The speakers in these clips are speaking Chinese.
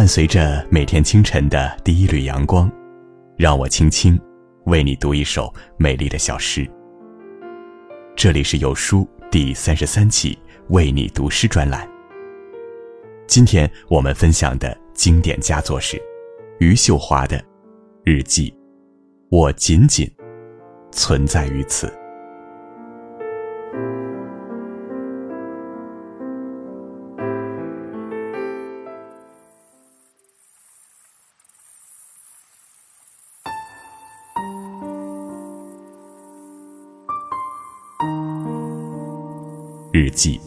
伴随着每天清晨的第一缕阳光，让我轻轻为你读一首美丽的小诗。这里是有书第三十三期为你读诗专栏。今天我们分享的经典佳作是余秀华的《日记》，我仅仅存在于此。记，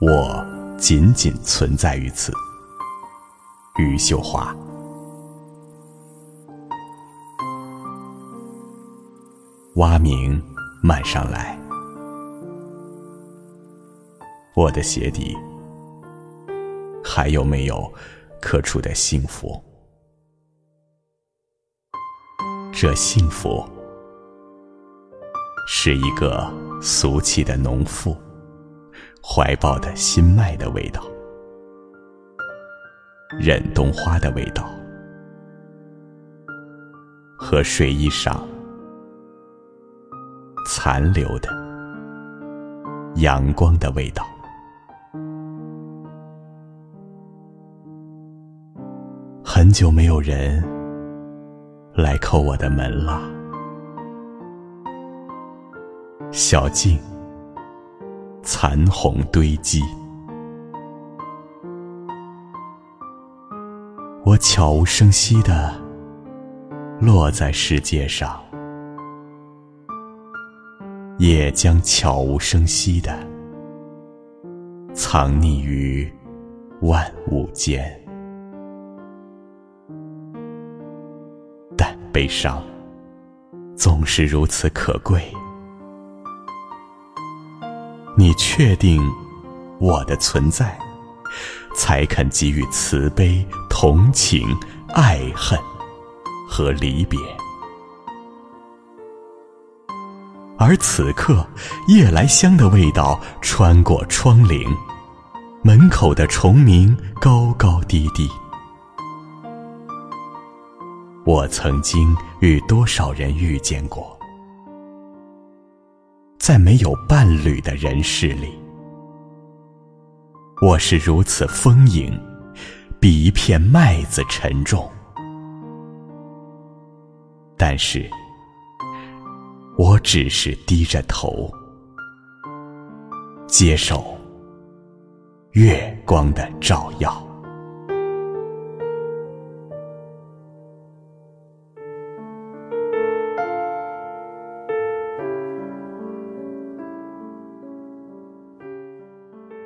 我仅仅存在于此。余秀华，蛙鸣漫上来，我的鞋底还有没有刻出的幸福？这幸福是一个俗气的农妇。怀抱的心脉的味道，忍冬花的味道，和睡衣上残留的阳光的味道。很久没有人来叩我的门了，小静。残红堆积，我悄无声息的落在世界上，也将悄无声息的藏匿于万物间。但悲伤总是如此可贵。你确定我的存在，才肯给予慈悲、同情、爱恨和离别。而此刻，夜来香的味道穿过窗棂，门口的虫鸣高高低低。我曾经与多少人遇见过？在没有伴侣的人世里，我是如此丰盈，比一片麦子沉重。但是，我只是低着头，接受月光的照耀。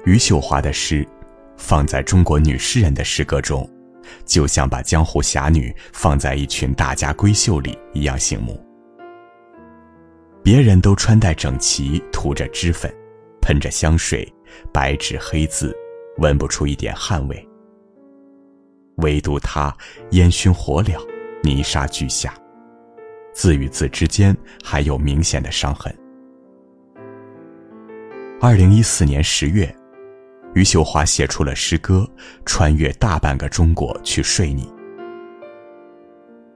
余秀华的诗，放在中国女诗人的诗歌中，就像把江湖侠女放在一群大家闺秀里一样醒目。别人都穿戴整齐，涂着脂粉，喷着香水，白纸黑字，闻不出一点汗味。唯独她烟熏火燎，泥沙俱下，字与字之间还有明显的伤痕。二零一四年十月。余秀华写出了诗歌《穿越大半个中国去睡你》。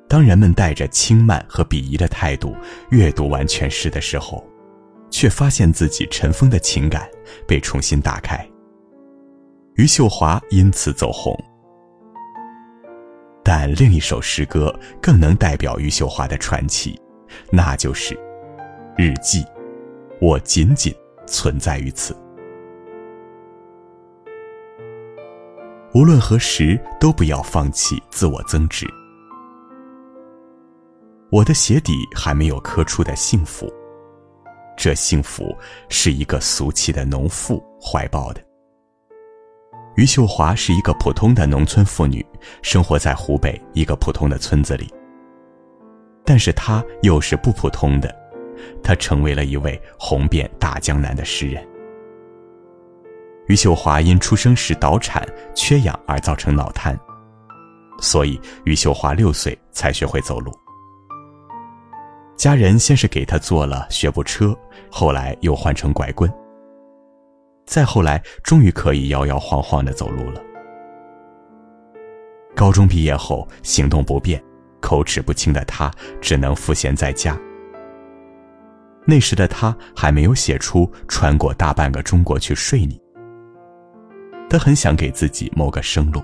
当人们带着轻慢和鄙夷的态度阅读完全诗的时候，却发现自己尘封的情感被重新打开。余秀华因此走红。但另一首诗歌更能代表余秀华的传奇，那就是《日记》，我仅仅存在于此。无论何时，都不要放弃自我增值。我的鞋底还没有刻出的幸福，这幸福是一个俗气的农妇怀抱的。余秀华是一个普通的农村妇女，生活在湖北一个普通的村子里。但是她又是不普通的，她成为了一位红遍大江南的诗人。余秀华因出生时早产缺氧而造成脑瘫，所以余秀华六岁才学会走路。家人先是给他做了学步车，后来又换成拐棍，再后来终于可以摇摇晃晃的走路了。高中毕业后行动不便、口齿不清的他，只能赋闲在家。那时的他还没有写出穿过大半个中国去睡你。他很想给自己谋个生路，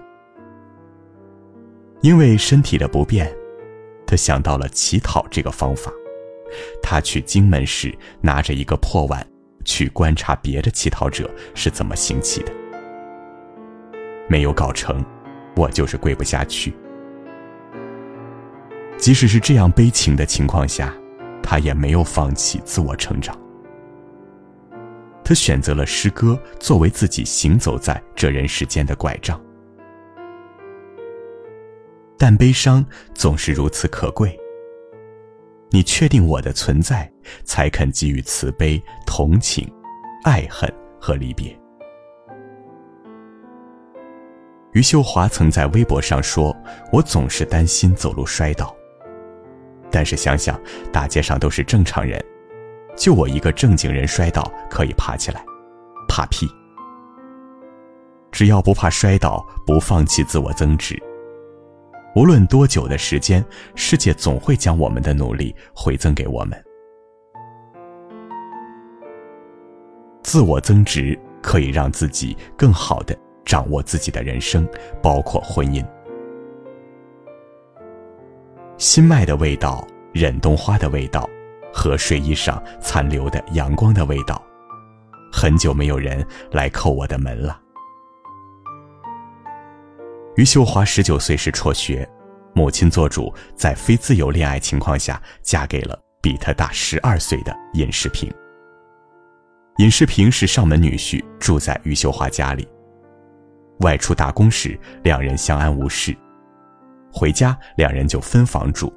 因为身体的不便，他想到了乞讨这个方法。他去荆门时拿着一个破碗，去观察别的乞讨者是怎么行乞的。没有搞成，我就是跪不下去。即使是这样悲情的情况下。他也没有放弃自我成长，他选择了诗歌作为自己行走在这人世间的拐杖。但悲伤总是如此可贵。你确定我的存在，才肯给予慈悲、同情、爱恨和离别。余秀华曾在微博上说：“我总是担心走路摔倒。”但是想想，大街上都是正常人，就我一个正经人摔倒可以爬起来，怕屁！只要不怕摔倒，不放弃自我增值，无论多久的时间，世界总会将我们的努力回赠给我们。自我增值可以让自己更好的掌握自己的人生，包括婚姻。新麦的味道，忍冬花的味道，和睡衣上残留的阳光的味道。很久没有人来叩我的门了。余秀华十九岁时辍学，母亲做主，在非自由恋爱情况下嫁给了比她大十二岁的尹世平。尹世平是上门女婿，住在余秀华家里。外出打工时，两人相安无事。回家，两人就分房住，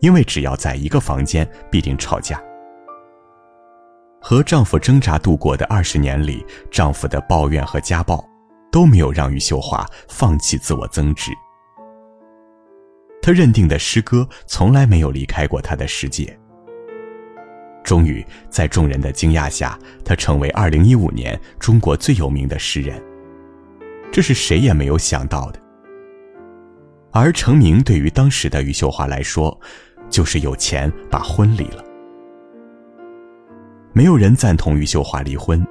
因为只要在一个房间，必定吵架。和丈夫挣扎度过的二十年里，丈夫的抱怨和家暴，都没有让余秀华放弃自我增值。她认定的诗歌从来没有离开过她的世界。终于，在众人的惊讶下，她成为二零一五年中国最有名的诗人。这是谁也没有想到的。而成名对于当时的余秀华来说，就是有钱把婚离了。没有人赞同余秀华离婚，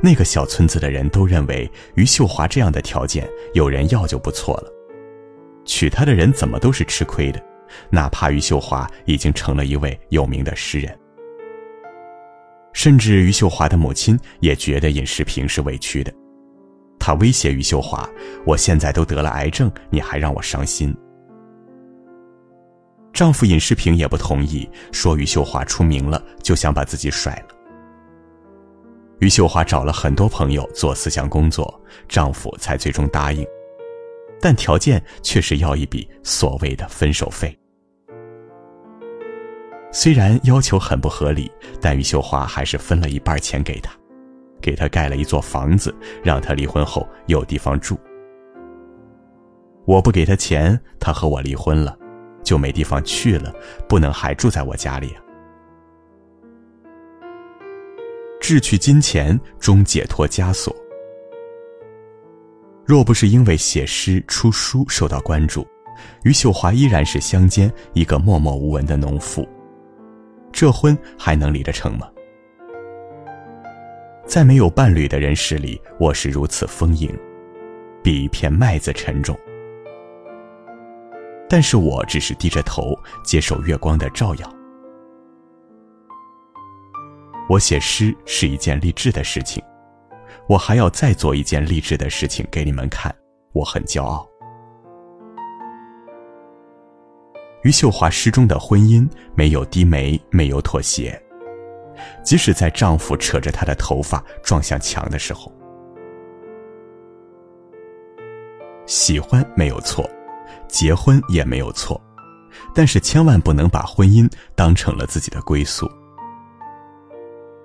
那个小村子的人都认为余秀华这样的条件有人要就不错了，娶她的人怎么都是吃亏的，哪怕余秀华已经成了一位有名的诗人。甚至余秀华的母亲也觉得尹世平是委屈的。他威胁余秀华：“我现在都得了癌症，你还让我伤心。”丈夫尹世平也不同意，说余秀华出名了，就想把自己甩了。余秀华找了很多朋友做思想工作，丈夫才最终答应，但条件却是要一笔所谓的分手费。虽然要求很不合理，但余秀华还是分了一半钱给他。给他盖了一座房子，让他离婚后有地方住。我不给他钱，他和我离婚了，就没地方去了，不能还住在我家里啊。智取金钱终解脱枷锁。若不是因为写诗出书受到关注，余秀华依然是乡间一个默默无闻的农妇，这婚还能离得成吗？在没有伴侣的人世里，我是如此丰盈，比一片麦子沉重。但是我只是低着头接受月光的照耀。我写诗是一件励志的事情，我还要再做一件励志的事情给你们看，我很骄傲。余秀华诗中的婚姻没有低眉，没有妥协。即使在丈夫扯着她的头发撞向墙的时候，喜欢没有错，结婚也没有错，但是千万不能把婚姻当成了自己的归宿。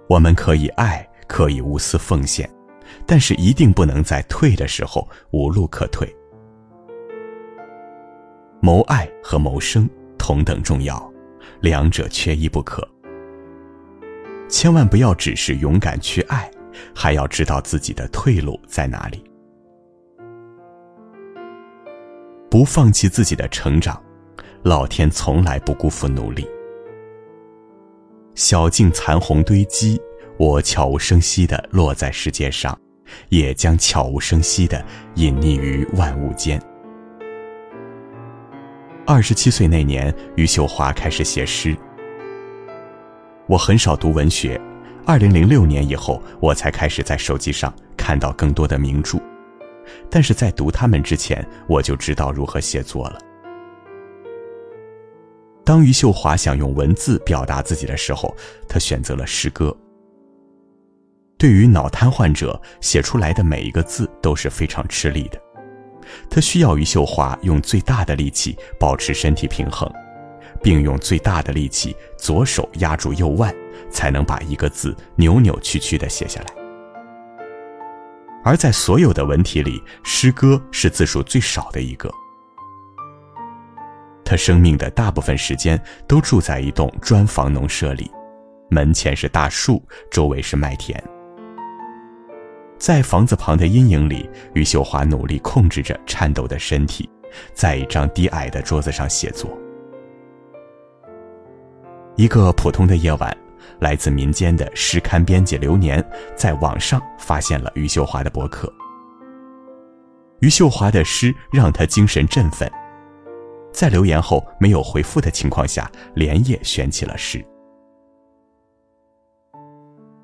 我们可以爱，可以无私奉献，但是一定不能在退的时候无路可退。谋爱和谋生同等重要，两者缺一不可。千万不要只是勇敢去爱，还要知道自己的退路在哪里。不放弃自己的成长，老天从来不辜负努力。小径残红堆积，我悄无声息地落在世界上，也将悄无声息地隐匿于万物间。二十七岁那年，余秀华开始写诗。我很少读文学，二零零六年以后，我才开始在手机上看到更多的名著。但是在读他们之前，我就知道如何写作了。当余秀华想用文字表达自己的时候，他选择了诗歌。对于脑瘫患者，写出来的每一个字都是非常吃力的。他需要余秀华用最大的力气保持身体平衡，并用最大的力气左手压住右腕，才能把一个字扭扭曲曲地写下来。而在所有的文体里，诗歌是字数最少的一个。他生命的大部分时间都住在一栋砖房农舍里，门前是大树，周围是麦田。在房子旁的阴影里，余秀华努力控制着颤抖的身体，在一张低矮的桌子上写作。一个普通的夜晚，来自民间的诗刊编辑流年在网上发现了余秀华的博客。余秀华的诗让他精神振奋，在留言后没有回复的情况下，连夜选起了诗。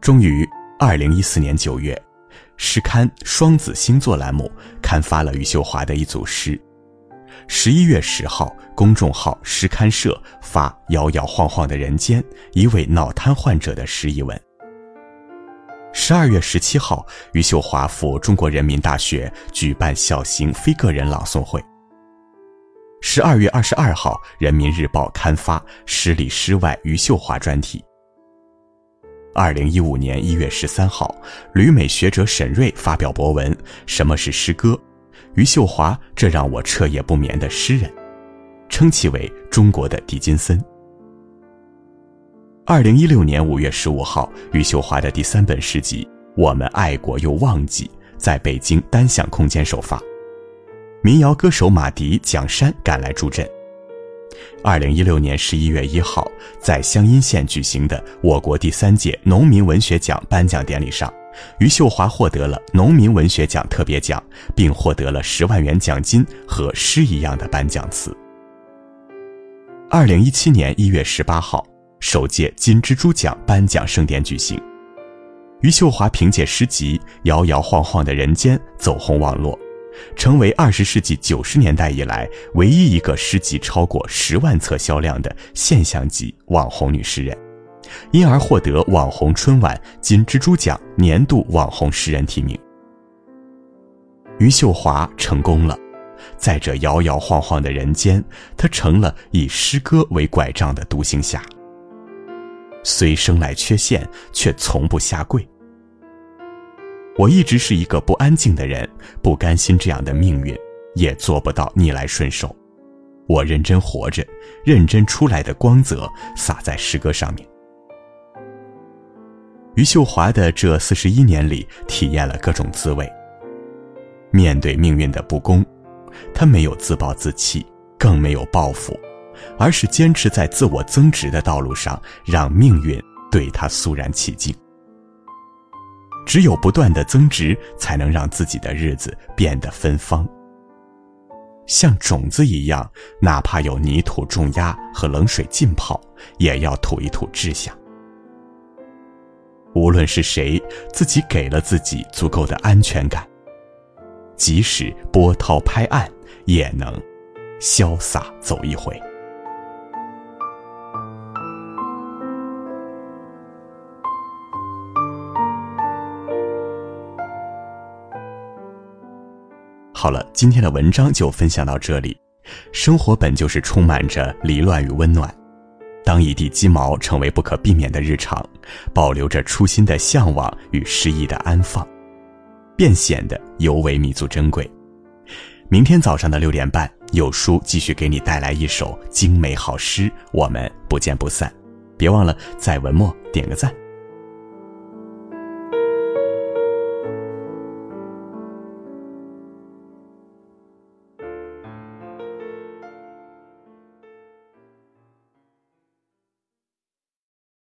终于，二零一四年九月。诗刊《双子星座》栏目刊发了余秀华的一组诗。十一月十号，公众号“诗刊社”发《摇摇晃晃的人间》，一位脑瘫患者的诗一文。十二月十七号，余秀华赴中国人民大学举办小型非个人朗诵会。十二月二十二号，《人民日报》刊发《诗里诗外余秀华》专题。二零一五年一月十三号，旅美学者沈瑞发表博文《什么是诗歌》，余秀华这让我彻夜不眠的诗人，称其为中国的狄金森。二零一六年五月十五号，余秀华的第三本诗集《我们爱过又忘记》在北京单向空间首发，民谣歌手马迪、蒋山赶来助阵。二零一六年十一月一号，在湘阴县举行的我国第三届农民文学奖颁奖典礼上，余秀华获得了农民文学奖特别奖，并获得了十万元奖金和诗一样的颁奖词。二零一七年一月十八号，首届金蜘蛛奖颁奖盛典举行，余秀华凭借诗集《摇摇晃晃的人间》走红网络。成为二十世纪九十年代以来唯一一个诗集超过十万册销量的现象级网红女诗人，因而获得网红春晚金蜘蛛奖年度网红诗人提名。余秀华成功了，在这摇摇晃晃的人间，她成了以诗歌为拐杖的独行侠。虽生来缺陷，却从不下跪。我一直是一个不安静的人，不甘心这样的命运，也做不到逆来顺受。我认真活着，认真出来的光泽洒在诗歌上面。余秀华的这四十一年里，体验了各种滋味。面对命运的不公，他没有自暴自弃，更没有报复，而是坚持在自我增值的道路上，让命运对他肃然起敬。只有不断的增值，才能让自己的日子变得芬芳。像种子一样，哪怕有泥土重压和冷水浸泡，也要吐一吐志向。无论是谁，自己给了自己足够的安全感，即使波涛拍岸，也能潇洒走一回。好了，今天的文章就分享到这里。生活本就是充满着离乱与温暖，当一地鸡毛成为不可避免的日常，保留着初心的向往与诗意的安放，便显得尤为弥足珍贵。明天早上的六点半，有书继续给你带来一首精美好诗，我们不见不散。别忘了在文末点个赞。